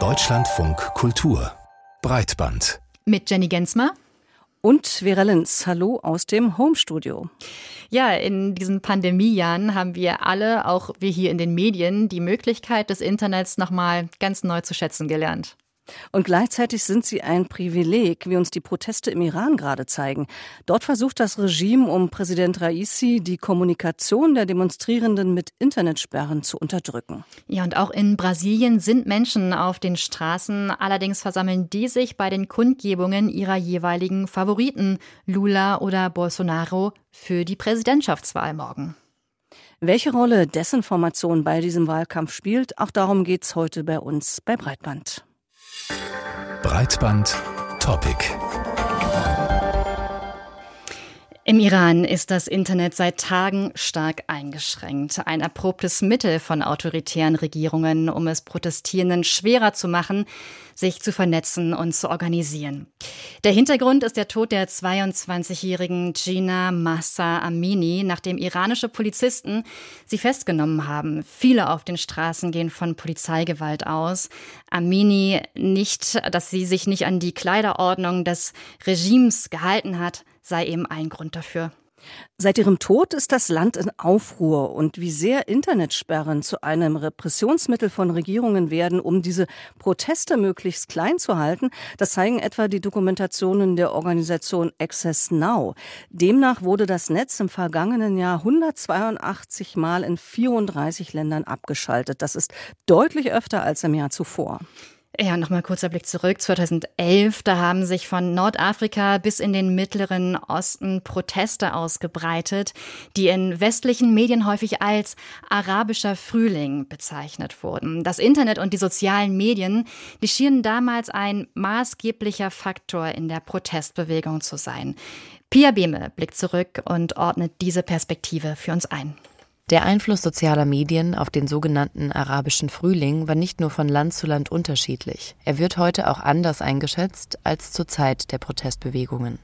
Deutschlandfunk Kultur Breitband mit Jenny Gensmer und Vera Linz. Hallo aus dem Homestudio. Ja, in diesen Pandemiejahren haben wir alle, auch wir hier in den Medien, die Möglichkeit des Internets nochmal ganz neu zu schätzen gelernt. Und gleichzeitig sind sie ein Privileg, wie uns die Proteste im Iran gerade zeigen. Dort versucht das Regime um Präsident Raisi die Kommunikation der Demonstrierenden mit Internetsperren zu unterdrücken. Ja, und auch in Brasilien sind Menschen auf den Straßen. Allerdings versammeln die sich bei den Kundgebungen ihrer jeweiligen Favoriten, Lula oder Bolsonaro, für die Präsidentschaftswahl morgen. Welche Rolle Desinformation bei diesem Wahlkampf spielt, auch darum geht es heute bei uns bei Breitband. Breitband Topic. Im Iran ist das Internet seit Tagen stark eingeschränkt. Ein erprobtes Mittel von autoritären Regierungen, um es Protestierenden schwerer zu machen, sich zu vernetzen und zu organisieren. Der Hintergrund ist der Tod der 22-jährigen Gina Massa Amini, nachdem iranische Polizisten sie festgenommen haben. Viele auf den Straßen gehen von Polizeigewalt aus. Amini nicht, dass sie sich nicht an die Kleiderordnung des Regimes gehalten hat, sei eben ein Grund dafür. Seit ihrem Tod ist das Land in Aufruhr und wie sehr Internetsperren zu einem Repressionsmittel von Regierungen werden, um diese Proteste möglichst klein zu halten, das zeigen etwa die Dokumentationen der Organisation Access Now. Demnach wurde das Netz im vergangenen Jahr 182 Mal in 34 Ländern abgeschaltet. Das ist deutlich öfter als im Jahr zuvor. Ja, nochmal kurzer Blick zurück. 2011, da haben sich von Nordafrika bis in den Mittleren Osten Proteste ausgebreitet, die in westlichen Medien häufig als arabischer Frühling bezeichnet wurden. Das Internet und die sozialen Medien, die schienen damals ein maßgeblicher Faktor in der Protestbewegung zu sein. Pia Behme blickt zurück und ordnet diese Perspektive für uns ein. Der Einfluss sozialer Medien auf den sogenannten arabischen Frühling war nicht nur von Land zu Land unterschiedlich. Er wird heute auch anders eingeschätzt als zur Zeit der Protestbewegungen.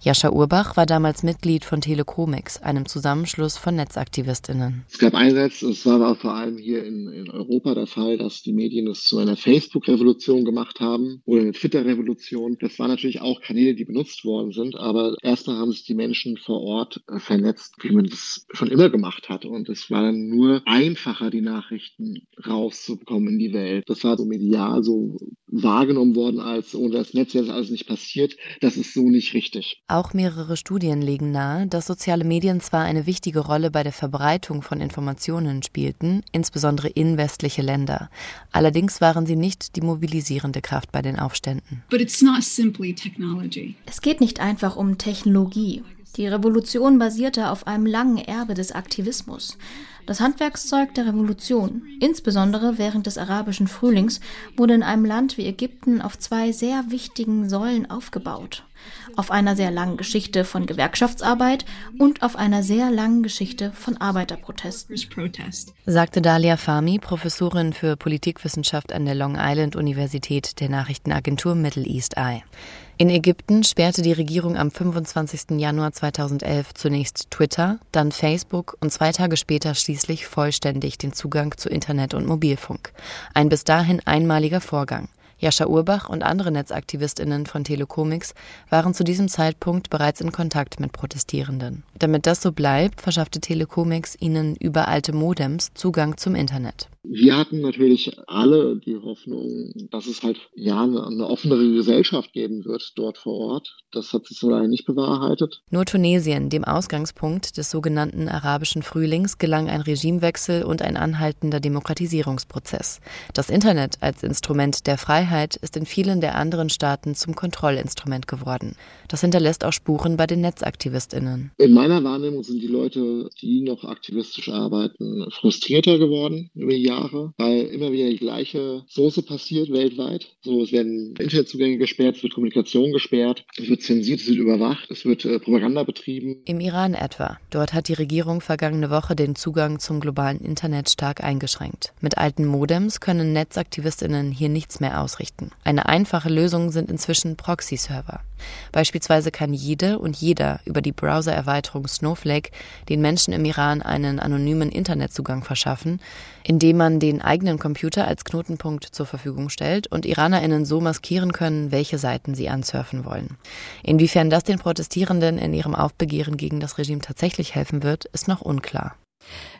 Jascha Urbach war damals Mitglied von Telekomix, einem Zusammenschluss von Netzaktivistinnen. Es gab einerseits, es war aber vor allem hier in, in Europa der Fall, dass die Medien es zu einer Facebook-Revolution gemacht haben oder eine Twitter-Revolution. Das waren natürlich auch Kanäle, die benutzt worden sind, aber erstmal haben sich die Menschen vor Ort vernetzt, wie man das schon immer gemacht hat. Und und es war dann nur einfacher, die Nachrichten rauszubekommen in die Welt. Das war so medial so wahrgenommen worden als, ohne das Netz wäre das alles nicht passiert. Das ist so nicht richtig. Auch mehrere Studien legen nahe, dass soziale Medien zwar eine wichtige Rolle bei der Verbreitung von Informationen spielten, insbesondere in westliche Länder. Allerdings waren sie nicht die mobilisierende Kraft bei den Aufständen. Es geht nicht einfach um Technologie. Die Revolution basierte auf einem langen Erbe des Aktivismus. Das Handwerkszeug der Revolution, insbesondere während des arabischen Frühlings, wurde in einem Land wie Ägypten auf zwei sehr wichtigen Säulen aufgebaut. Auf einer sehr langen Geschichte von Gewerkschaftsarbeit und auf einer sehr langen Geschichte von Arbeiterprotesten. Sagte Dalia Fahmy, Professorin für Politikwissenschaft an der Long Island Universität der Nachrichtenagentur Middle East Eye. In Ägypten sperrte die Regierung am 25. Januar 2011 zunächst Twitter, dann Facebook und zwei Tage später schließlich vollständig den Zugang zu Internet und Mobilfunk. Ein bis dahin einmaliger Vorgang. Jascha Urbach und andere Netzaktivistinnen von Telekomix waren zu diesem Zeitpunkt bereits in Kontakt mit Protestierenden. Damit das so bleibt, verschaffte Telekomix ihnen über alte Modems Zugang zum Internet. Wir hatten natürlich alle die Hoffnung, dass es halt ja eine, eine offenere Gesellschaft geben wird dort vor Ort. Das hat sich so leider nicht bewahrheitet. Nur Tunesien, dem Ausgangspunkt des sogenannten arabischen Frühlings, gelang ein Regimewechsel und ein anhaltender Demokratisierungsprozess. Das Internet als Instrument der Freiheit ist in vielen der anderen Staaten zum Kontrollinstrument geworden. Das hinterlässt auch Spuren bei den Netzaktivistinnen. In meiner Wahrnehmung sind die Leute, die noch aktivistisch arbeiten, frustrierter geworden über die Jahre Jahre, weil immer wieder die gleiche Soße passiert weltweit. So, es werden Internetzugänge gesperrt, es wird Kommunikation gesperrt, es wird zensiert, es wird überwacht, es wird äh, Propaganda betrieben. Im Iran etwa. Dort hat die Regierung vergangene Woche den Zugang zum globalen Internet stark eingeschränkt. Mit alten Modems können Netzaktivistinnen hier nichts mehr ausrichten. Eine einfache Lösung sind inzwischen Proxy-Server. Beispielsweise kann jede und jeder über die Browser-Erweiterung Snowflake den Menschen im Iran einen anonymen Internetzugang verschaffen, indem man den eigenen Computer als Knotenpunkt zur Verfügung stellt und IranerInnen so maskieren können, welche Seiten sie ansurfen wollen. Inwiefern das den Protestierenden in ihrem Aufbegehren gegen das Regime tatsächlich helfen wird, ist noch unklar.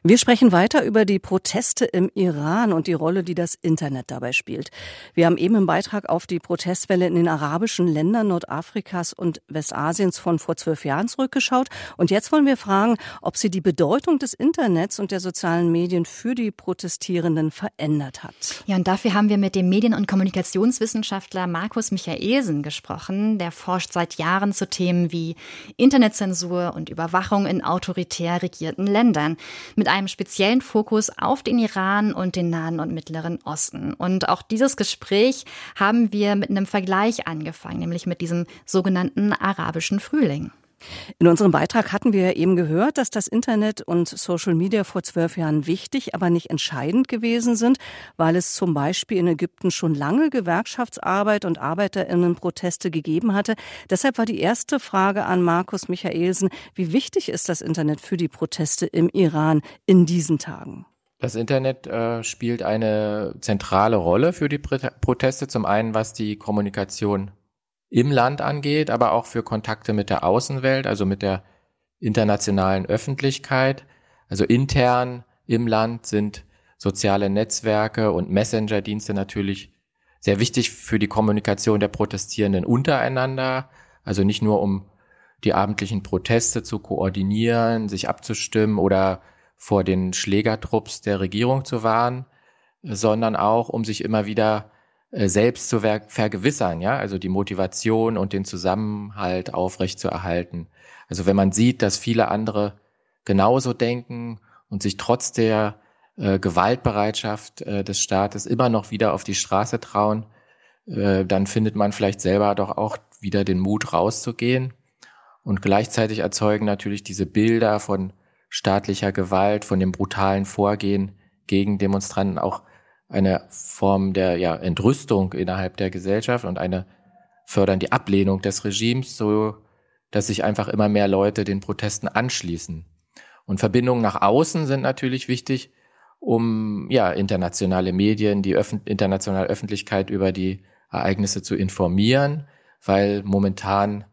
Wir sprechen weiter über die Proteste im Iran und die Rolle, die das Internet dabei spielt. Wir haben eben im Beitrag auf die Protestwelle in den arabischen Ländern Nordafrikas und Westasiens von vor zwölf Jahren zurückgeschaut. Und jetzt wollen wir fragen, ob sie die Bedeutung des Internets und der sozialen Medien für die Protestierenden verändert hat. Ja, und dafür haben wir mit dem Medien- und Kommunikationswissenschaftler Markus Michaelsen gesprochen. Der forscht seit Jahren zu Themen wie Internetzensur und Überwachung in autoritär regierten Ländern mit einem speziellen Fokus auf den Iran und den Nahen und Mittleren Osten. Und auch dieses Gespräch haben wir mit einem Vergleich angefangen, nämlich mit diesem sogenannten arabischen Frühling. In unserem Beitrag hatten wir eben gehört, dass das Internet und Social Media vor zwölf Jahren wichtig, aber nicht entscheidend gewesen sind, weil es zum Beispiel in Ägypten schon lange Gewerkschaftsarbeit und Arbeiterinnenproteste gegeben hatte. Deshalb war die erste Frage an Markus Michaelsen, wie wichtig ist das Internet für die Proteste im Iran in diesen Tagen? Das Internet äh, spielt eine zentrale Rolle für die Proteste. Zum einen, was die Kommunikation im Land angeht, aber auch für Kontakte mit der Außenwelt, also mit der internationalen Öffentlichkeit. Also intern im Land sind soziale Netzwerke und Messenger-Dienste natürlich sehr wichtig für die Kommunikation der Protestierenden untereinander. Also nicht nur um die abendlichen Proteste zu koordinieren, sich abzustimmen oder vor den Schlägertrupps der Regierung zu warnen, sondern auch um sich immer wieder selbst zu vergewissern, ja, also die Motivation und den Zusammenhalt aufrecht zu erhalten. Also wenn man sieht, dass viele andere genauso denken und sich trotz der äh, Gewaltbereitschaft äh, des Staates immer noch wieder auf die Straße trauen, äh, dann findet man vielleicht selber doch auch wieder den Mut rauszugehen. Und gleichzeitig erzeugen natürlich diese Bilder von staatlicher Gewalt, von dem brutalen Vorgehen gegen Demonstranten auch eine Form der ja, Entrüstung innerhalb der Gesellschaft und eine fördern die Ablehnung des Regimes, so dass sich einfach immer mehr Leute den Protesten anschließen. Und Verbindungen nach außen sind natürlich wichtig, um ja internationale Medien, die Öff internationale Öffentlichkeit über die Ereignisse zu informieren, weil momentan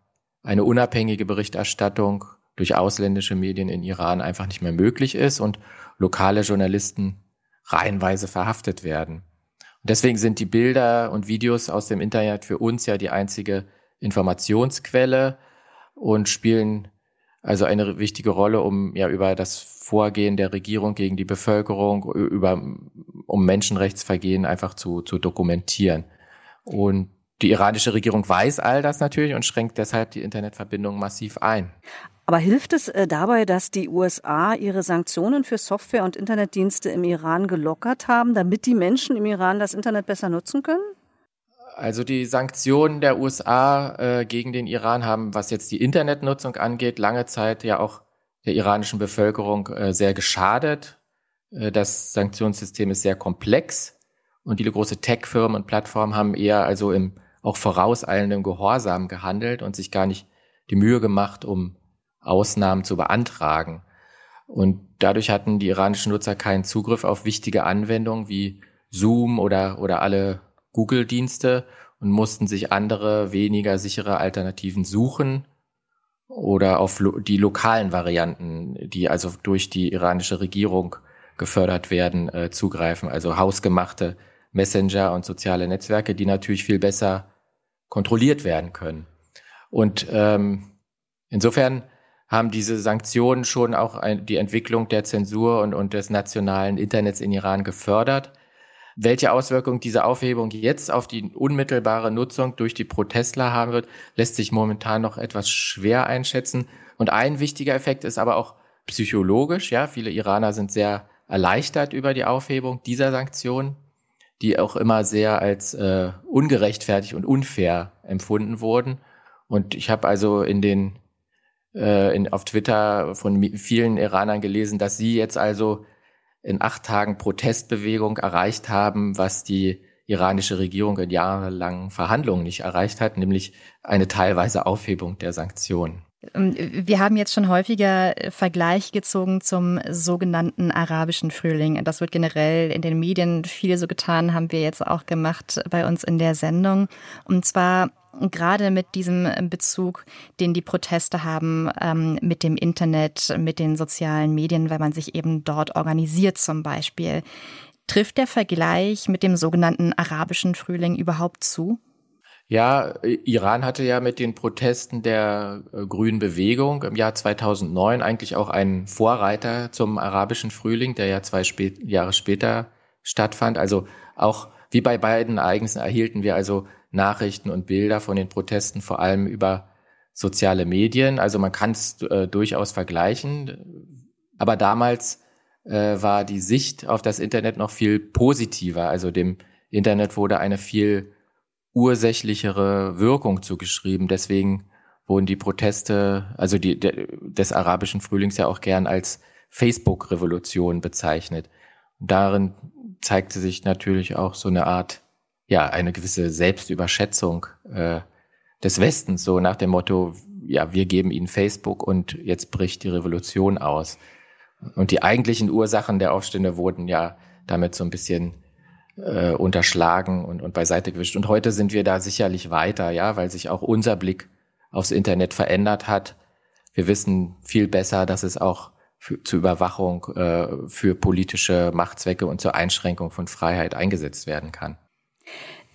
eine unabhängige Berichterstattung durch ausländische Medien in Iran einfach nicht mehr möglich ist und lokale Journalisten reihenweise verhaftet werden. Und deswegen sind die Bilder und Videos aus dem Internet für uns ja die einzige Informationsquelle und spielen also eine wichtige Rolle, um ja über das Vorgehen der Regierung gegen die Bevölkerung, über, um Menschenrechtsvergehen einfach zu, zu dokumentieren. Und die iranische Regierung weiß all das natürlich und schränkt deshalb die Internetverbindung massiv ein. Aber hilft es äh, dabei, dass die USA ihre Sanktionen für Software- und Internetdienste im Iran gelockert haben, damit die Menschen im Iran das Internet besser nutzen können? Also die Sanktionen der USA äh, gegen den Iran haben, was jetzt die Internetnutzung angeht, lange Zeit ja auch der iranischen Bevölkerung äh, sehr geschadet. Äh, das Sanktionssystem ist sehr komplex und viele große Tech-Firmen und Plattformen haben eher also im auch vorauseilendem Gehorsam gehandelt und sich gar nicht die Mühe gemacht, um Ausnahmen zu beantragen. Und dadurch hatten die iranischen Nutzer keinen Zugriff auf wichtige Anwendungen wie Zoom oder, oder alle Google-Dienste und mussten sich andere, weniger sichere Alternativen suchen oder auf lo die lokalen Varianten, die also durch die iranische Regierung gefördert werden, äh, zugreifen. Also hausgemachte Messenger und soziale Netzwerke, die natürlich viel besser kontrolliert werden können. Und ähm, insofern haben diese Sanktionen schon auch ein, die Entwicklung der Zensur und, und des nationalen Internets in Iran gefördert. Welche Auswirkungen diese Aufhebung jetzt auf die unmittelbare Nutzung durch die Protestler haben wird, lässt sich momentan noch etwas schwer einschätzen. Und ein wichtiger Effekt ist aber auch psychologisch. Ja, viele Iraner sind sehr erleichtert über die Aufhebung dieser Sanktionen, die auch immer sehr als äh, ungerechtfertigt und unfair empfunden wurden. Und ich habe also in den äh, in, auf Twitter von vielen Iranern gelesen, dass sie jetzt also in acht Tagen Protestbewegung erreicht haben, was die iranische Regierung in jahrelangen Verhandlungen nicht erreicht hat, nämlich eine teilweise Aufhebung der Sanktionen. Ähm, wir haben jetzt schon häufiger Vergleich gezogen zum sogenannten arabischen Frühling. Das wird generell in den Medien viel so getan, haben wir jetzt auch gemacht bei uns in der Sendung. Und zwar gerade mit diesem Bezug, den die Proteste haben ähm, mit dem Internet, mit den sozialen Medien, weil man sich eben dort organisiert zum Beispiel. Trifft der Vergleich mit dem sogenannten arabischen Frühling überhaupt zu? Ja, Iran hatte ja mit den Protesten der äh, Grünen Bewegung im Jahr 2009 eigentlich auch einen Vorreiter zum arabischen Frühling, der ja zwei spät, Jahre später stattfand. Also auch wie bei beiden Ereignissen erhielten wir also Nachrichten und Bilder von den Protesten vor allem über soziale Medien. Also man kann es äh, durchaus vergleichen. Aber damals äh, war die Sicht auf das Internet noch viel positiver. Also dem Internet wurde eine viel ursächlichere Wirkung zugeschrieben. Deswegen wurden die Proteste, also die, de, des arabischen Frühlings ja auch gern als Facebook-Revolution bezeichnet. Darin zeigte sich natürlich auch so eine Art, ja, eine gewisse Selbstüberschätzung äh, des Westens, so nach dem Motto, ja, wir geben ihnen Facebook und jetzt bricht die Revolution aus. Und die eigentlichen Ursachen der Aufstände wurden ja damit so ein bisschen äh, unterschlagen und, und beiseite gewischt. Und heute sind wir da sicherlich weiter, ja, weil sich auch unser Blick aufs Internet verändert hat. Wir wissen viel besser, dass es auch für, zur Überwachung, äh, für politische Machtzwecke und zur Einschränkung von Freiheit eingesetzt werden kann.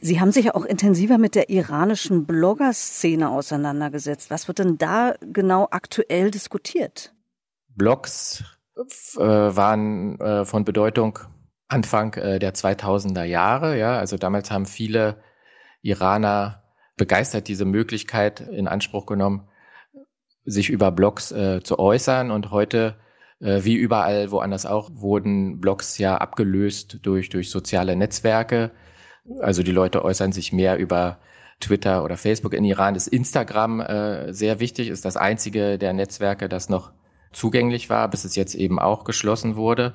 Sie haben sich auch intensiver mit der iranischen Blogger-Szene auseinandergesetzt. Was wird denn da genau aktuell diskutiert? Blogs äh, waren äh, von Bedeutung Anfang äh, der 2000er Jahre. Ja, also damals haben viele Iraner begeistert diese Möglichkeit in Anspruch genommen, sich über Blogs äh, zu äußern. Und heute, wie überall woanders auch, wurden Blogs ja abgelöst durch, durch soziale Netzwerke. Also die Leute äußern sich mehr über Twitter oder Facebook. In Iran ist Instagram äh, sehr wichtig, ist das einzige der Netzwerke, das noch zugänglich war, bis es jetzt eben auch geschlossen wurde.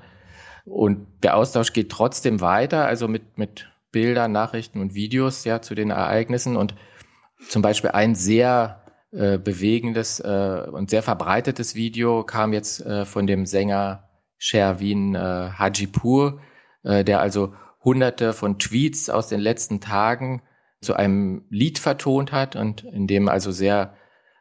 Und der Austausch geht trotzdem weiter, also mit, mit Bildern, Nachrichten und Videos ja zu den Ereignissen. Und zum Beispiel ein sehr äh, bewegendes äh, und sehr verbreitetes Video kam jetzt äh, von dem Sänger Sherwin äh, Hajipur, äh, der also hunderte von Tweets aus den letzten Tagen zu einem Lied vertont hat und in dem also sehr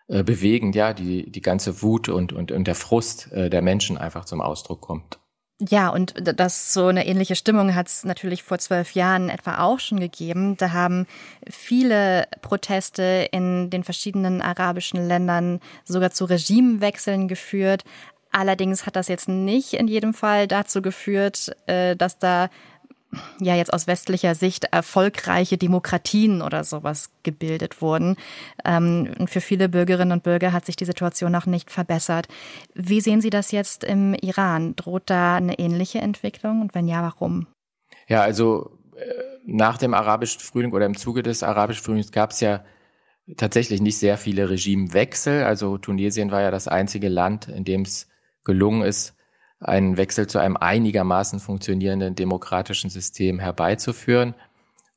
äh, bewegend ja die, die ganze Wut und, und, und der Frust äh, der Menschen einfach zum Ausdruck kommt. Ja, und das so eine ähnliche Stimmung hat es natürlich vor zwölf Jahren etwa auch schon gegeben. Da haben viele Proteste in den verschiedenen arabischen Ländern sogar zu Regimewechseln geführt. Allerdings hat das jetzt nicht in jedem Fall dazu geführt, äh, dass da ja jetzt aus westlicher Sicht erfolgreiche Demokratien oder sowas gebildet wurden. Ähm, und für viele Bürgerinnen und Bürger hat sich die Situation noch nicht verbessert. Wie sehen Sie das jetzt im Iran? Droht da eine ähnliche Entwicklung? Und wenn ja, warum? Ja, also äh, nach dem arabischen Frühling oder im Zuge des arabischen Frühlings gab es ja tatsächlich nicht sehr viele Regimewechsel. Also Tunesien war ja das einzige Land, in dem es gelungen ist, einen Wechsel zu einem einigermaßen funktionierenden demokratischen System herbeizuführen.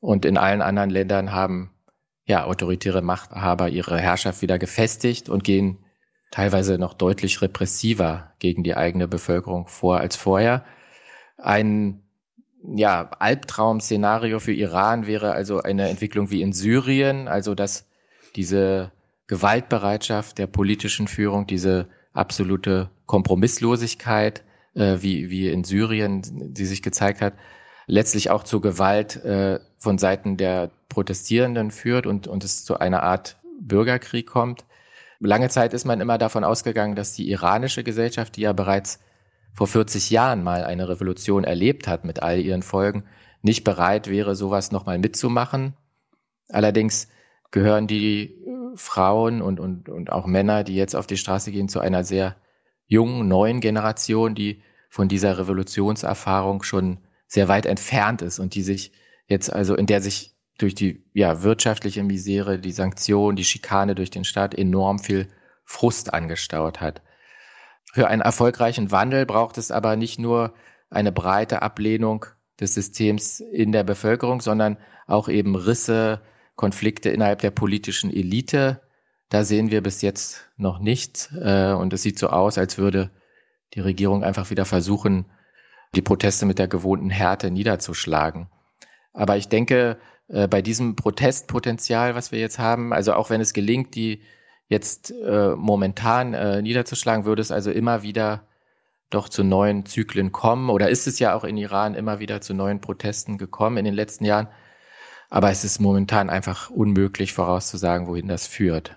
Und in allen anderen Ländern haben ja autoritäre Machthaber ihre Herrschaft wieder gefestigt und gehen teilweise noch deutlich repressiver gegen die eigene Bevölkerung vor als vorher. Ein ja, Albtraum-Szenario für Iran wäre also eine Entwicklung wie in Syrien, also dass diese Gewaltbereitschaft der politischen Führung, diese absolute Kompromisslosigkeit äh, wie, wie in Syrien, die sich gezeigt hat, letztlich auch zu Gewalt äh, von Seiten der Protestierenden führt und, und es zu einer Art Bürgerkrieg kommt. Lange Zeit ist man immer davon ausgegangen, dass die iranische Gesellschaft, die ja bereits vor 40 Jahren mal eine Revolution erlebt hat mit all ihren Folgen, nicht bereit wäre, sowas nochmal mitzumachen. Allerdings gehören die Frauen und, und, und auch Männer, die jetzt auf die Straße gehen, zu einer sehr jungen, neuen Generation, die von dieser Revolutionserfahrung schon sehr weit entfernt ist und die sich jetzt also, in der sich durch die ja, wirtschaftliche Misere, die Sanktionen, die Schikane durch den Staat enorm viel Frust angestaut hat. Für einen erfolgreichen Wandel braucht es aber nicht nur eine breite Ablehnung des Systems in der Bevölkerung, sondern auch eben Risse, Konflikte innerhalb der politischen Elite. Da sehen wir bis jetzt noch nichts. Äh, und es sieht so aus, als würde die Regierung einfach wieder versuchen, die Proteste mit der gewohnten Härte niederzuschlagen. Aber ich denke, äh, bei diesem Protestpotenzial, was wir jetzt haben, also auch wenn es gelingt, die jetzt äh, momentan äh, niederzuschlagen, würde es also immer wieder doch zu neuen Zyklen kommen. Oder ist es ja auch in Iran immer wieder zu neuen Protesten gekommen in den letzten Jahren. Aber es ist momentan einfach unmöglich vorauszusagen, wohin das führt.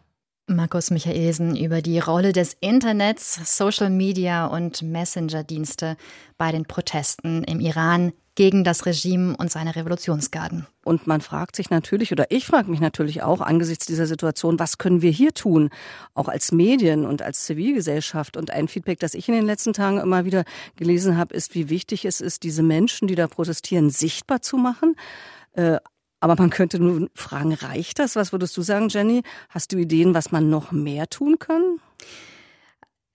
Markus Michaelsen über die Rolle des Internets, Social Media und Messenger-Dienste bei den Protesten im Iran gegen das Regime und seine Revolutionsgarden. Und man fragt sich natürlich, oder ich frage mich natürlich auch angesichts dieser Situation, was können wir hier tun, auch als Medien und als Zivilgesellschaft. Und ein Feedback, das ich in den letzten Tagen immer wieder gelesen habe, ist, wie wichtig es ist, diese Menschen, die da protestieren, sichtbar zu machen. Aber man könnte nun fragen, reicht das? Was würdest du sagen, Jenny? Hast du Ideen, was man noch mehr tun kann?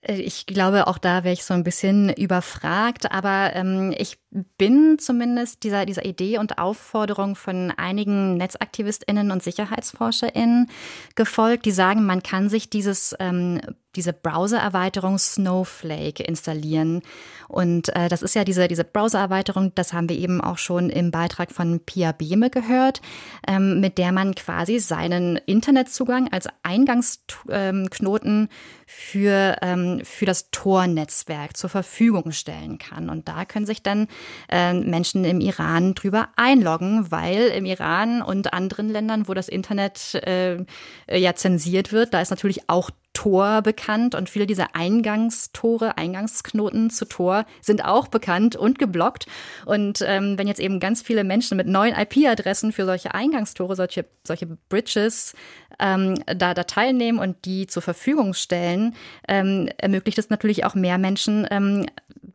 Äh, ich glaube, auch da wäre ich so ein bisschen überfragt, aber ähm, ich bin zumindest dieser, dieser Idee und Aufforderung von einigen NetzaktivistInnen und SicherheitsforscherInnen gefolgt, die sagen, man kann sich dieses, ähm, diese Browser-Erweiterung Snowflake installieren. Und äh, das ist ja diese, diese Browser-Erweiterung, das haben wir eben auch schon im Beitrag von Pia Behme gehört, ähm, mit der man quasi seinen Internetzugang als Eingangsknoten ähm, für, ähm, für das Tor-Netzwerk zur Verfügung stellen kann. Und da können sich dann äh, Menschen im Iran drüber einloggen, weil im Iran und anderen Ländern, wo das Internet äh, ja zensiert wird, da ist natürlich auch Tor bekannt und viele dieser Eingangstore, Eingangsknoten zu Tor sind auch bekannt und geblockt. Und ähm, wenn jetzt eben ganz viele Menschen mit neuen IP-Adressen für solche Eingangstore, solche, solche Bridges ähm, da, da teilnehmen und die zur Verfügung stellen, ähm, ermöglicht es natürlich auch mehr Menschen, ähm,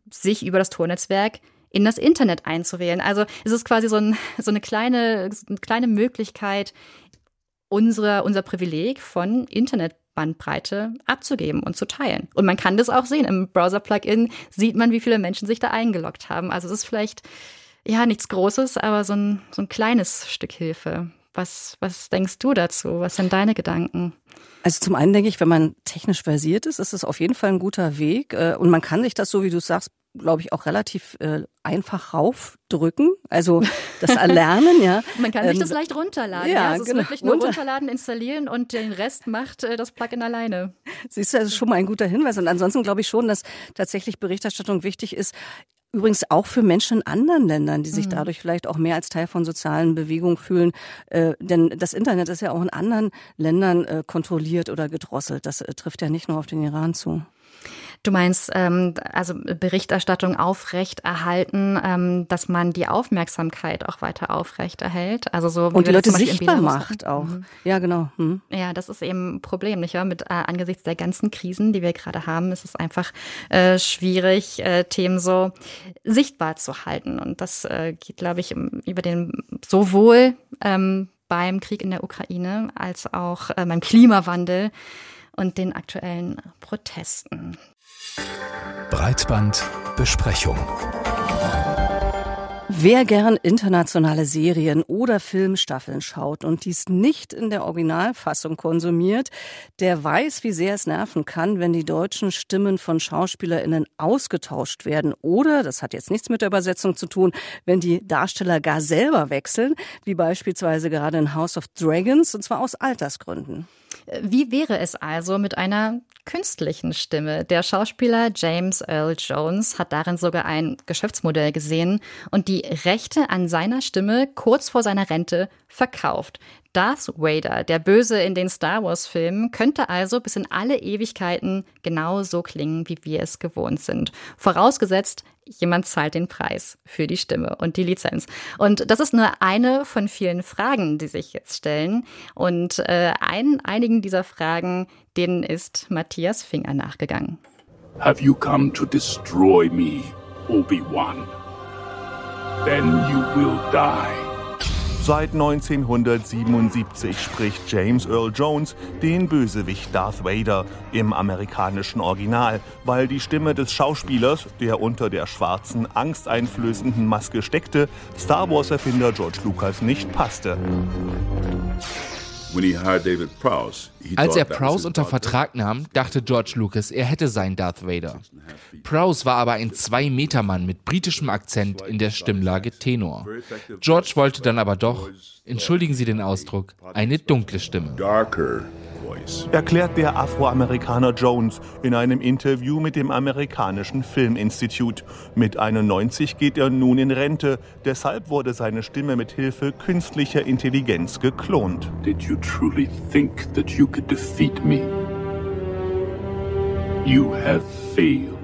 sich über das Tornetzwerk in das Internet einzuwählen. Also es ist quasi so, ein, so eine kleine, eine kleine Möglichkeit, unsere, unser Privileg von Internetbandbreite abzugeben und zu teilen. Und man kann das auch sehen. Im Browser-Plugin sieht man, wie viele Menschen sich da eingeloggt haben. Also es ist vielleicht ja nichts Großes, aber so ein, so ein kleines Stück Hilfe. Was, was denkst du dazu? Was sind deine Gedanken? Also zum einen denke ich, wenn man technisch versiert ist, ist es auf jeden Fall ein guter Weg. Äh, und man kann sich das, so wie du sagst, glaube ich, auch relativ äh, einfach raufdrücken. Also das Erlernen, ja. Man kann sich ähm, das leicht runterladen. Ja, ja. Also genau. es ist wirklich nur Runter runterladen, installieren und den Rest macht äh, das Plugin alleine. Siehst du, das ist schon mal ein guter Hinweis. Und ansonsten glaube ich schon, dass tatsächlich Berichterstattung wichtig ist. Übrigens auch für Menschen in anderen Ländern, die sich mhm. dadurch vielleicht auch mehr als Teil von sozialen Bewegungen fühlen. Äh, denn das Internet ist ja auch in anderen Ländern äh, kontrolliert oder gedrosselt. Das äh, trifft ja nicht nur auf den Iran zu. Du meinst, ähm, also Berichterstattung aufrecht erhalten, ähm, dass man die Aufmerksamkeit auch weiter aufrecht erhält. Also so und die Leute sichtbar macht auch. Mhm. Ja, genau. Mhm. Ja, das ist eben ein Problem, nicht wahr? Mit äh, angesichts der ganzen Krisen, die wir gerade haben, ist es einfach äh, schwierig, äh, Themen so sichtbar zu halten. Und das äh, geht, glaube ich, über den sowohl ähm, beim Krieg in der Ukraine als auch äh, beim Klimawandel und den aktuellen Protesten. Breitbandbesprechung. Wer gern internationale Serien oder Filmstaffeln schaut und dies nicht in der Originalfassung konsumiert, der weiß, wie sehr es nerven kann, wenn die deutschen Stimmen von SchauspielerInnen ausgetauscht werden oder, das hat jetzt nichts mit der Übersetzung zu tun, wenn die Darsteller gar selber wechseln, wie beispielsweise gerade in House of Dragons, und zwar aus Altersgründen. Wie wäre es also mit einer künstlichen Stimme? Der Schauspieler James Earl Jones hat darin sogar ein Geschäftsmodell gesehen und die Rechte an seiner Stimme kurz vor seiner Rente verkauft. Darth Vader, der Böse in den Star Wars-Filmen, könnte also bis in alle Ewigkeiten genau so klingen, wie wir es gewohnt sind. Vorausgesetzt, jemand zahlt den Preis für die Stimme und die Lizenz. Und das ist nur eine von vielen Fragen, die sich jetzt stellen. Und äh, ein, einigen dieser Fragen, denen ist Matthias Finger nachgegangen. Have you come to destroy me, Obi-Wan? Then you will die. Seit 1977 spricht James Earl Jones den Bösewicht Darth Vader im amerikanischen Original, weil die Stimme des Schauspielers, der unter der schwarzen, angsteinflößenden Maske steckte, Star Wars-Erfinder George Lucas nicht passte. Als er Prowse unter Vertrag nahm, dachte George Lucas, er hätte seinen Darth Vader. Prowse war aber ein Zwei-Meter-Mann mit britischem Akzent in der Stimmlage Tenor. George wollte dann aber doch, entschuldigen Sie den Ausdruck, eine dunkle Stimme erklärt der Afroamerikaner Jones in einem Interview mit dem amerikanischen Filminstitut. Mit 91 geht er nun in Rente, deshalb wurde seine Stimme mit Hilfe künstlicher Intelligenz geklont. Did you truly think that you could defeat me? You have failed.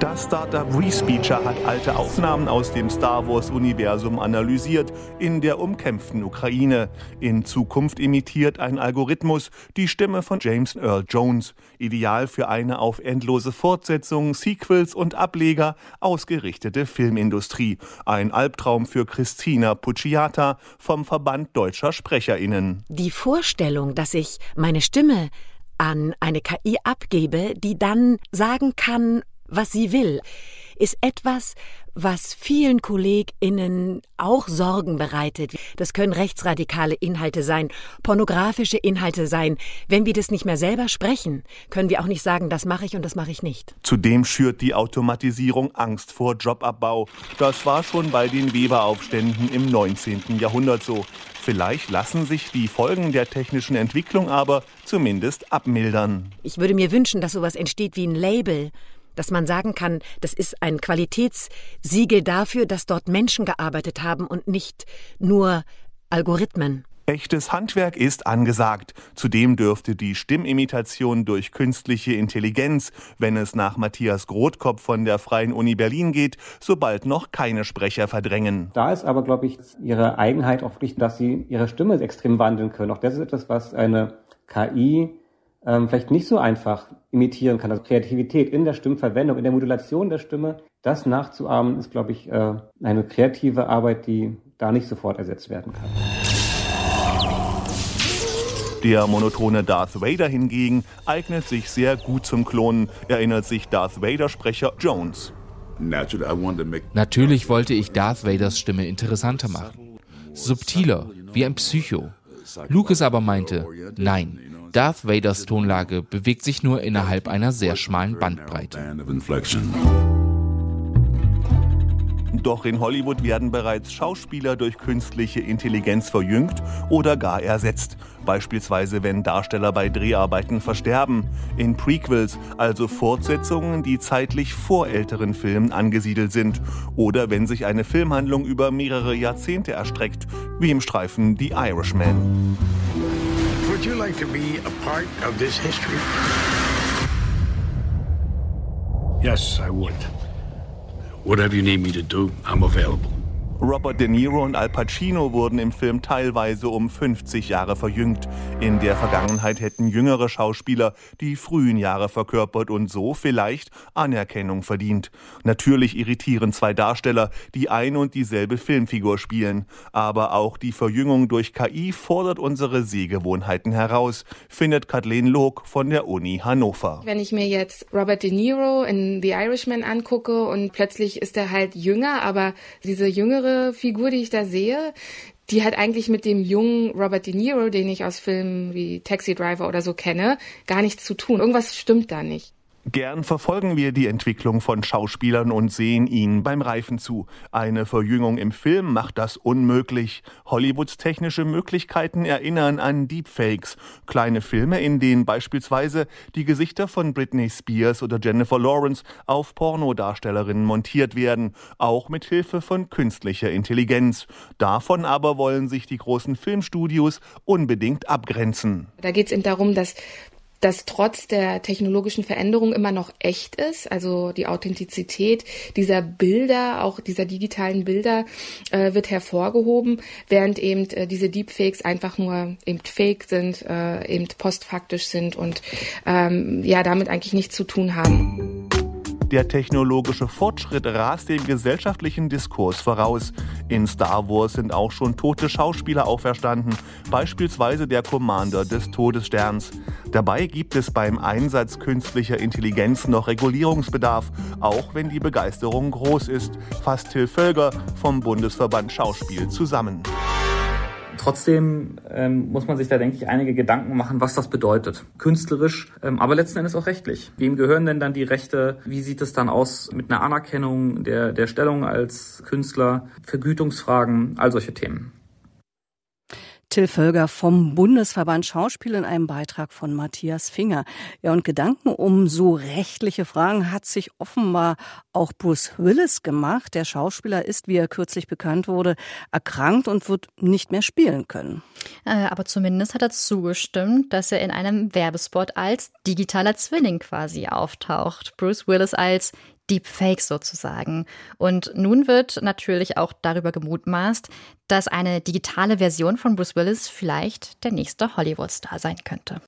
Das Startup Respeecher hat alte Aufnahmen aus dem Star Wars-Universum analysiert in der umkämpften Ukraine. In Zukunft imitiert ein Algorithmus die Stimme von James Earl Jones, ideal für eine auf endlose Fortsetzungen, Sequels und Ableger ausgerichtete Filmindustrie. Ein Albtraum für Christina Pucciata vom Verband deutscher SprecherInnen. Die Vorstellung, dass ich meine Stimme an eine KI abgebe, die dann sagen kann, was sie will, ist etwas, was vielen KollegInnen auch Sorgen bereitet. Das können rechtsradikale Inhalte sein, pornografische Inhalte sein. Wenn wir das nicht mehr selber sprechen, können wir auch nicht sagen, das mache ich und das mache ich nicht. Zudem schürt die Automatisierung Angst vor Jobabbau. Das war schon bei den Weberaufständen im 19. Jahrhundert so. Vielleicht lassen sich die Folgen der technischen Entwicklung aber zumindest abmildern. Ich würde mir wünschen, dass sowas entsteht wie ein Label, dass man sagen kann, das ist ein Qualitätssiegel dafür, dass dort Menschen gearbeitet haben und nicht nur Algorithmen. Echtes Handwerk ist angesagt. Zudem dürfte die Stimmimitation durch künstliche Intelligenz, wenn es nach Matthias Grothkopf von der Freien Uni Berlin geht, sobald noch keine Sprecher verdrängen. Da ist aber, glaube ich, ihre Eigenheit auch wirklich, dass sie ihre Stimme extrem wandeln können. Auch das ist etwas, was eine KI ähm, vielleicht nicht so einfach imitieren kann. Also Kreativität in der Stimmverwendung, in der Modulation der Stimme, das nachzuahmen, ist, glaube ich, äh, eine kreative Arbeit, die da nicht sofort ersetzt werden kann. Der monotone Darth Vader hingegen eignet sich sehr gut zum Klonen, erinnert sich Darth Vader-Sprecher Jones. Natürlich wollte ich Darth Vaders Stimme interessanter machen. Subtiler, wie ein Psycho. Lucas aber meinte, nein, Darth Vaders Tonlage bewegt sich nur innerhalb einer sehr schmalen Bandbreite. Doch in Hollywood werden bereits Schauspieler durch künstliche Intelligenz verjüngt oder gar ersetzt. Beispielsweise, wenn Darsteller bei Dreharbeiten versterben. In Prequels, also Fortsetzungen, die zeitlich vor älteren Filmen angesiedelt sind. Oder wenn sich eine Filmhandlung über mehrere Jahrzehnte erstreckt, wie im Streifen The Irishman. Would you like to be a part of this history? Yes, I would. Whatever you need me to do, I'm available. Robert De Niro und Al Pacino wurden im Film teilweise um 50 Jahre verjüngt. In der Vergangenheit hätten jüngere Schauspieler die frühen Jahre verkörpert und so vielleicht Anerkennung verdient. Natürlich irritieren zwei Darsteller, die ein und dieselbe Filmfigur spielen. Aber auch die Verjüngung durch KI fordert unsere Sehgewohnheiten heraus, findet Kathleen Log von der Uni Hannover. Wenn ich mir jetzt Robert De Niro in The Irishman angucke und plötzlich ist er halt jünger, aber diese jüngere Figur, die ich da sehe, die hat eigentlich mit dem jungen Robert De Niro, den ich aus Filmen wie Taxi Driver oder so kenne, gar nichts zu tun. Irgendwas stimmt da nicht. Gern verfolgen wir die Entwicklung von Schauspielern und sehen ihnen beim Reifen zu. Eine Verjüngung im Film macht das unmöglich. Hollywoods technische Möglichkeiten erinnern an Deepfakes. Kleine Filme, in denen beispielsweise die Gesichter von Britney Spears oder Jennifer Lawrence auf Pornodarstellerinnen montiert werden, auch mit Hilfe von künstlicher Intelligenz. Davon aber wollen sich die großen Filmstudios unbedingt abgrenzen. Da geht es eben darum, dass das trotz der technologischen Veränderung immer noch echt ist. Also die Authentizität dieser Bilder, auch dieser digitalen Bilder, äh, wird hervorgehoben, während eben äh, diese Deepfakes einfach nur eben fake sind, äh, eben postfaktisch sind und ähm, ja damit eigentlich nichts zu tun haben. Der technologische Fortschritt rast dem gesellschaftlichen Diskurs voraus. In Star Wars sind auch schon tote Schauspieler auferstanden, beispielsweise der Commander des Todessterns. Dabei gibt es beim Einsatz künstlicher Intelligenz noch Regulierungsbedarf, auch wenn die Begeisterung groß ist, fasst Till Völger vom Bundesverband Schauspiel zusammen. Trotzdem ähm, muss man sich da, denke ich, einige Gedanken machen, was das bedeutet. Künstlerisch, ähm, aber letzten Endes auch rechtlich. Wem gehören denn dann die Rechte? Wie sieht es dann aus mit einer Anerkennung der, der Stellung als Künstler? Vergütungsfragen, all solche Themen. Till Völger vom Bundesverband Schauspiel in einem Beitrag von Matthias Finger. Ja, und Gedanken um so rechtliche Fragen hat sich offenbar auch Bruce Willis gemacht. Der Schauspieler ist, wie er kürzlich bekannt wurde, erkrankt und wird nicht mehr spielen können. Äh, aber zumindest hat er zugestimmt, dass er in einem Werbespot als digitaler Zwilling quasi auftaucht. Bruce Willis als Deepfake sozusagen. Und nun wird natürlich auch darüber gemutmaßt, dass eine digitale Version von Bruce Willis vielleicht der nächste Hollywood-Star sein könnte.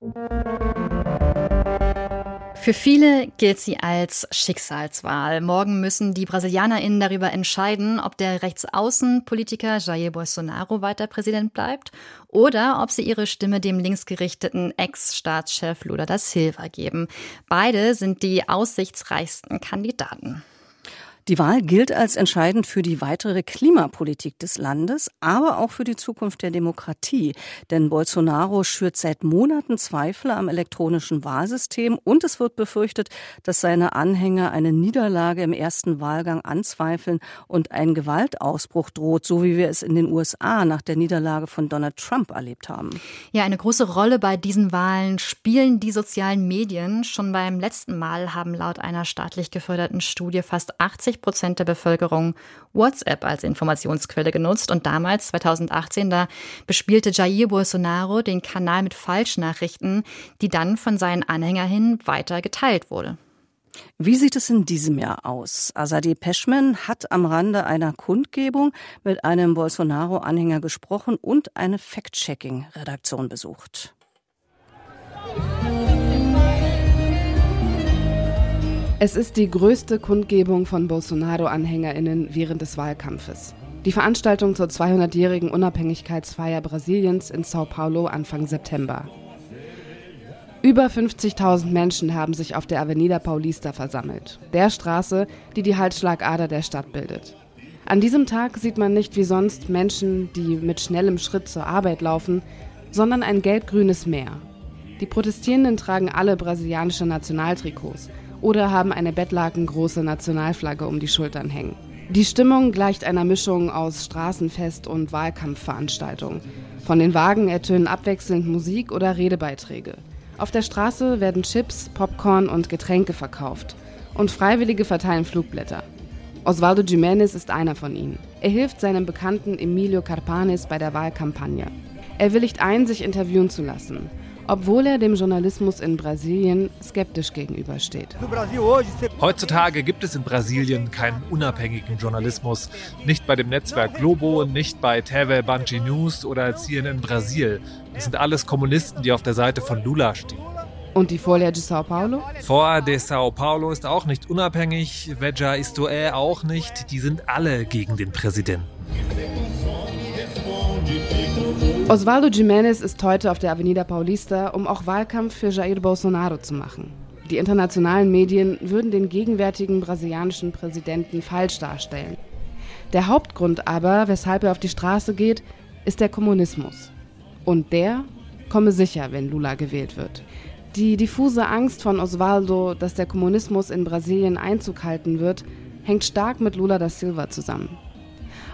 Für viele gilt sie als Schicksalswahl. Morgen müssen die BrasilianerInnen darüber entscheiden, ob der Rechtsaußenpolitiker Jair Bolsonaro weiter Präsident bleibt oder ob sie ihre Stimme dem linksgerichteten Ex-Staatschef Lula da Silva geben. Beide sind die aussichtsreichsten Kandidaten. Die Wahl gilt als entscheidend für die weitere Klimapolitik des Landes, aber auch für die Zukunft der Demokratie. Denn Bolsonaro schürt seit Monaten Zweifel am elektronischen Wahlsystem und es wird befürchtet, dass seine Anhänger eine Niederlage im ersten Wahlgang anzweifeln und ein Gewaltausbruch droht, so wie wir es in den USA nach der Niederlage von Donald Trump erlebt haben. Ja, eine große Rolle bei diesen Wahlen spielen die sozialen Medien. Schon beim letzten Mal haben laut einer staatlich geförderten Studie fast 80 60 Prozent der Bevölkerung WhatsApp als Informationsquelle genutzt. Und damals, 2018, da bespielte Jair Bolsonaro den Kanal mit Falschnachrichten, die dann von seinen Anhängern weiter geteilt wurde. Wie sieht es in diesem Jahr aus? Azadi Peschman hat am Rande einer Kundgebung mit einem Bolsonaro-Anhänger gesprochen und eine Fact-Checking-Redaktion besucht. Es ist die größte Kundgebung von Bolsonaro-AnhängerInnen während des Wahlkampfes. Die Veranstaltung zur 200-jährigen Unabhängigkeitsfeier Brasiliens in Sao Paulo Anfang September. Über 50.000 Menschen haben sich auf der Avenida Paulista versammelt, der Straße, die die Halsschlagader der Stadt bildet. An diesem Tag sieht man nicht wie sonst Menschen, die mit schnellem Schritt zur Arbeit laufen, sondern ein gelb-grünes Meer. Die Protestierenden tragen alle brasilianische Nationaltrikots oder haben eine bettlakengroße Nationalflagge um die Schultern hängen. Die Stimmung gleicht einer Mischung aus Straßenfest und Wahlkampfveranstaltung. Von den Wagen ertönen abwechselnd Musik oder Redebeiträge. Auf der Straße werden Chips, Popcorn und Getränke verkauft. Und Freiwillige verteilen Flugblätter. Osvaldo Jiménez ist einer von ihnen. Er hilft seinem Bekannten Emilio Carpanes bei der Wahlkampagne. Er willigt ein, sich interviewen zu lassen obwohl er dem Journalismus in Brasilien skeptisch gegenübersteht. Heutzutage gibt es in Brasilien keinen unabhängigen Journalismus. Nicht bei dem Netzwerk Globo, nicht bei TV Banji News oder CNN Brasil. Das sind alles Kommunisten, die auf der Seite von Lula stehen. Und die Folha de Sao Paulo? Folha de Sao Paulo ist auch nicht unabhängig, Veja Istoé auch nicht. Die sind alle gegen den Präsidenten. Osvaldo Jiménez ist heute auf der Avenida Paulista, um auch Wahlkampf für Jair Bolsonaro zu machen. Die internationalen Medien würden den gegenwärtigen brasilianischen Präsidenten falsch darstellen. Der Hauptgrund aber, weshalb er auf die Straße geht, ist der Kommunismus. Und der komme sicher, wenn Lula gewählt wird. Die diffuse Angst von Osvaldo, dass der Kommunismus in Brasilien Einzug halten wird, hängt stark mit Lula da Silva zusammen.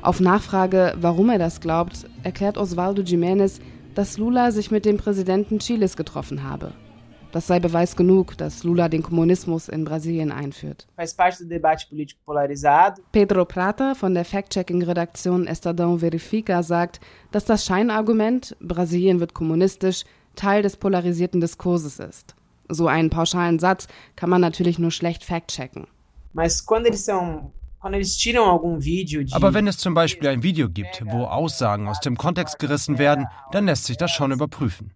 Auf Nachfrage, warum er das glaubt, erklärt Osvaldo Jiménez, dass Lula sich mit dem Präsidenten Chiles getroffen habe. Das sei Beweis genug, dass Lula den Kommunismus in Brasilien einführt. Pedro Prata von der Fact-Checking-Redaktion Estadão Verifica sagt, dass das Scheinargument, Brasilien wird kommunistisch, Teil des polarisierten Diskurses ist. So einen pauschalen Satz kann man natürlich nur schlecht fact-checken. Mas quando eles são aber wenn es zum Beispiel ein Video gibt, wo Aussagen aus dem Kontext gerissen werden, dann lässt sich das schon überprüfen.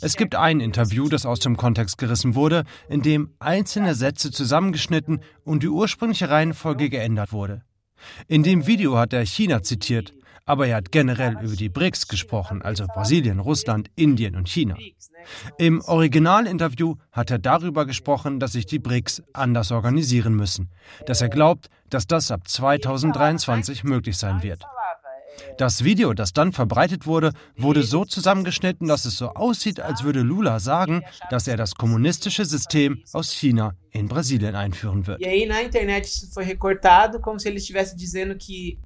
Es gibt ein Interview, das aus dem Kontext gerissen wurde, in dem einzelne Sätze zusammengeschnitten und die ursprüngliche Reihenfolge geändert wurde. In dem Video hat er China zitiert, aber er hat generell über die BRICS gesprochen, also Brasilien, Russland, Indien und China. Im Originalinterview hat er darüber gesprochen, dass sich die BRICS anders organisieren müssen, dass er glaubt, dass das ab 2023 möglich sein wird. Das Video, das dann verbreitet wurde, wurde so zusammengeschnitten, dass es so aussieht, als würde Lula sagen, dass er das kommunistische System aus China in Brasilien einführen wird. E aí na internet foi recortado como se ele estivesse dizendo que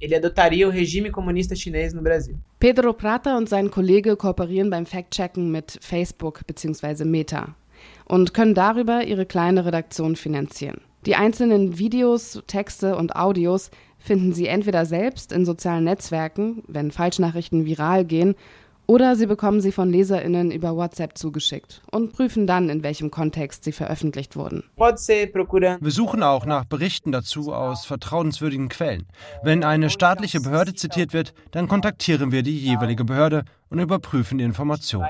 ele adotaria o regime comunista chinês no Brasil. Pedro Prata und sein Kollege kooperieren beim Fact-Checken mit Facebook bzw. Meta und können darüber ihre kleine Redaktion finanzieren. Die einzelnen Videos, Texte und Audios finden Sie entweder selbst in sozialen Netzwerken, wenn Falschnachrichten viral gehen, oder Sie bekommen sie von Leserinnen über WhatsApp zugeschickt und prüfen dann, in welchem Kontext sie veröffentlicht wurden. Wir suchen auch nach Berichten dazu aus vertrauenswürdigen Quellen. Wenn eine staatliche Behörde zitiert wird, dann kontaktieren wir die jeweilige Behörde und überprüfen die Information.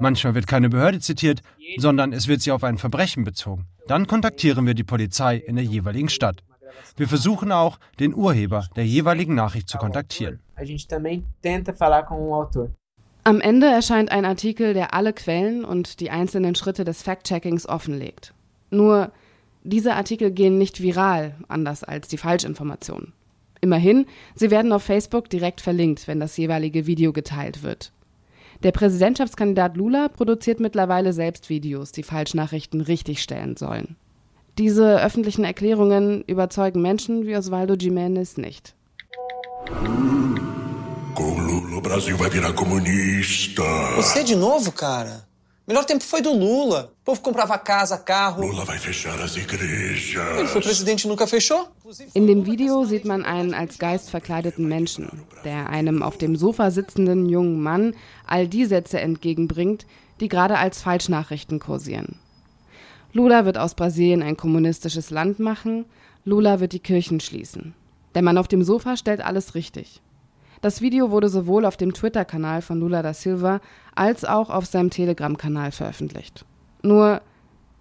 Manchmal wird keine Behörde zitiert, sondern es wird sie auf ein Verbrechen bezogen. Dann kontaktieren wir die Polizei in der jeweiligen Stadt. Wir versuchen auch, den Urheber der jeweiligen Nachricht zu kontaktieren. Am Ende erscheint ein Artikel, der alle Quellen und die einzelnen Schritte des Fact-Checkings offenlegt. Nur, diese Artikel gehen nicht viral, anders als die Falschinformationen. Immerhin, sie werden auf Facebook direkt verlinkt, wenn das jeweilige Video geteilt wird. Der Präsidentschaftskandidat Lula produziert mittlerweile selbst Videos, die Falschnachrichten richtigstellen sollen. Diese öffentlichen Erklärungen überzeugen Menschen wie Osvaldo Jiménez nicht. Com Lula, o Brasil vai virar comunista. Você de novo, cara? Melhor tempo foi do Lula. O povo comprava casa, carro. Lula vai fechar as igrejas. Ele foi presidente e nunca fechou? In dem Video sieht man einen als Geist verkleideten Menschen, der einem auf dem Sofa sitzenden jungen Mann all die Sätze entgegenbringt, die gerade als Falschnachrichten kursieren. Lula wird aus Brasilien ein kommunistisches Land machen, Lula wird die Kirchen schließen. Der Mann auf dem Sofa stellt alles richtig. Das Video wurde sowohl auf dem Twitter-Kanal von Lula da Silva als auch auf seinem Telegram-Kanal veröffentlicht. Nur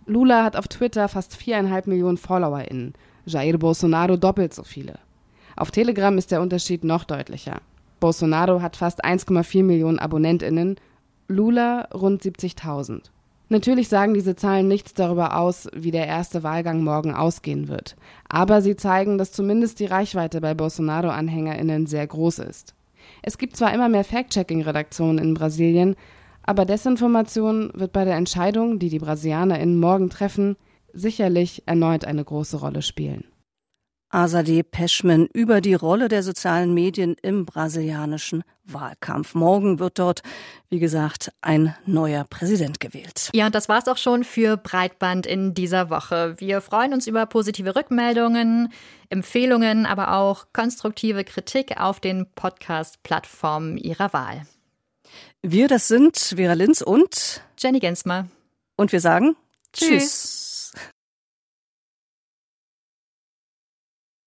Lula hat auf Twitter fast viereinhalb Millionen FollowerInnen, Jair Bolsonaro doppelt so viele. Auf Telegram ist der Unterschied noch deutlicher. Bolsonaro hat fast 1,4 Millionen AbonnentInnen, Lula rund 70.000. Natürlich sagen diese Zahlen nichts darüber aus, wie der erste Wahlgang morgen ausgehen wird. Aber sie zeigen, dass zumindest die Reichweite bei Bolsonaro-AnhängerInnen sehr groß ist. Es gibt zwar immer mehr Fact-Checking-Redaktionen in Brasilien, aber Desinformation wird bei der Entscheidung, die die BrasilianerInnen morgen treffen, sicherlich erneut eine große Rolle spielen. Azadeh Peschman über die Rolle der sozialen Medien im brasilianischen Wahlkampf. Morgen wird dort, wie gesagt, ein neuer Präsident gewählt. Ja, und das war's auch schon für Breitband in dieser Woche. Wir freuen uns über positive Rückmeldungen, Empfehlungen, aber auch konstruktive Kritik auf den Podcast-Plattformen Ihrer Wahl. Wir, das sind Vera Linz und Jenny Gensmer. Und wir sagen Tschüss. Tschüss.